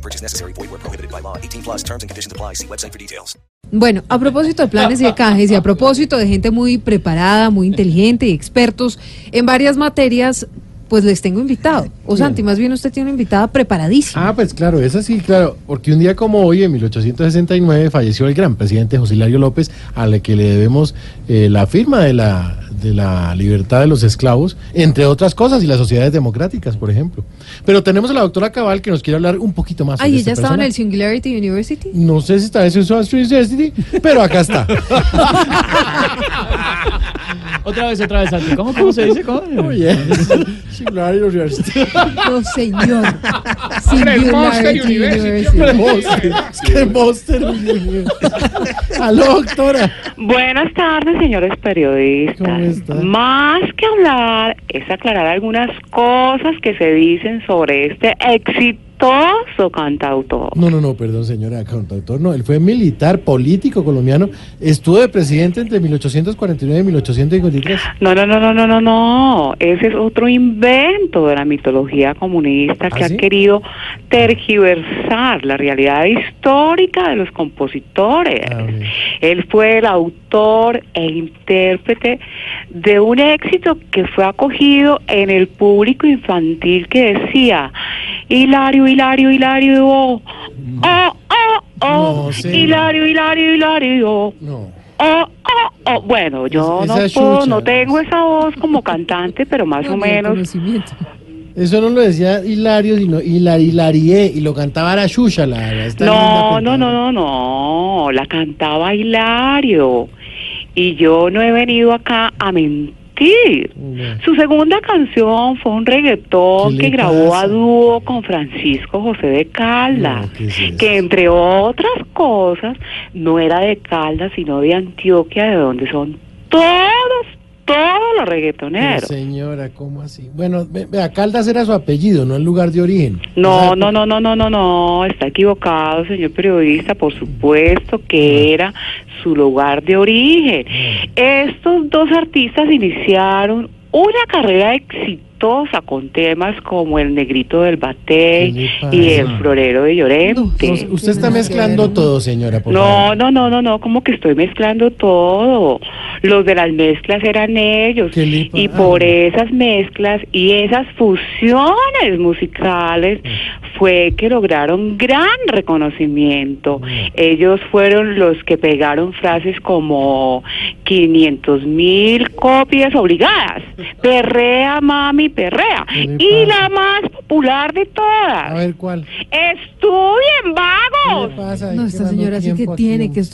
No purchase necessary. Void where prohibited by law. 18 plus terms and conditions apply. See website for details. Bueno, a propósito de planes y de y a propósito de gente muy preparada, muy inteligente y expertos en varias materias, pues les tengo invitado. O Santi, más bien usted tiene una invitada preparadísima. Ah, pues claro, es así, claro, porque un día como hoy, en 1869, falleció el gran presidente José Hilario López, al que le debemos eh, la firma de la, de la libertad de los esclavos, entre otras cosas, y las sociedades democráticas, por ejemplo. Pero tenemos a la doctora Cabal que nos quiere hablar un poquito más. Ay, sobre ella este estaba en el. Singularity University. No sé si está en su University, pero acá está. Otra vez, otra vez, Santi. ¿Cómo, cómo se dice? ¿Cómo? Oye, Singularity University. No, señor. Singularity University. Que Monster. Aló, doctora. Buenas tardes, señores periodistas. ¿Cómo está? Más que hablar, es aclarar algunas cosas que se dicen sobre este exitoso cantautor. No, no, no, perdón, señora contautor. No, él fue militar, político colombiano. Estuvo de presidente entre 1849 y 1853. No, no, no, no, no, no, no. Ese es otro invento de la mitología comunista que ¿Ah, sí? ha querido tergiversar la realidad histórica de los compositores. Ah. Él fue el autor e intérprete de un éxito que fue acogido en el público infantil que decía Hilario, Hilario, Hilario, oh, oh, oh, oh, No, sí. Hilario, Hilario, Hilario. No. Oh, oh, oh. Bueno, yo Es- no puedo, chucha. no tengo esa voz como cantante, pero más o menos. Eso no lo decía Hilario, sino Hilar, Hilarie, y lo cantaba la Shusha, la, la- esta No, linda no, no, no, no, la cantaba Hilario. Y yo no he venido acá a mentir. Su segunda canción fue un reggaetón ¿Qué que grabó pasa? a dúo con Francisco José de Caldas, que entre otras cosas no era de Caldas, sino de Antioquia, de donde son todos, todos los reggaetoneros. Señora, ¿cómo así? Bueno, vea, Caldas era su apellido, no el lugar de origen. No, no, no, no, no, no, no, está equivocado, señor periodista, por supuesto que era su lugar de origen. Estos dos artistas iniciaron una carrera exitosa con temas como El Negrito del ¿Qué Batey y El? Florero de Llorente. No, usted está mezclando todo, señora, por No, favor. no, no, no, no, como que estoy mezclando todo. Los de las mezclas eran ellos. ¿Qué le Y por ah. esas mezclas y esas fusiones musicales fue que lograron gran reconocimiento. Ellos fueron los que pegaron frases como 500 mil copias obligadas. Perrea, mami, perrea. ¿Qué le Y pasa? la más popular de A todas. ver, ¿cuál? Estudien, ¿Qué vagos. le pasa? No, esta señora sí que tiene que estudiar.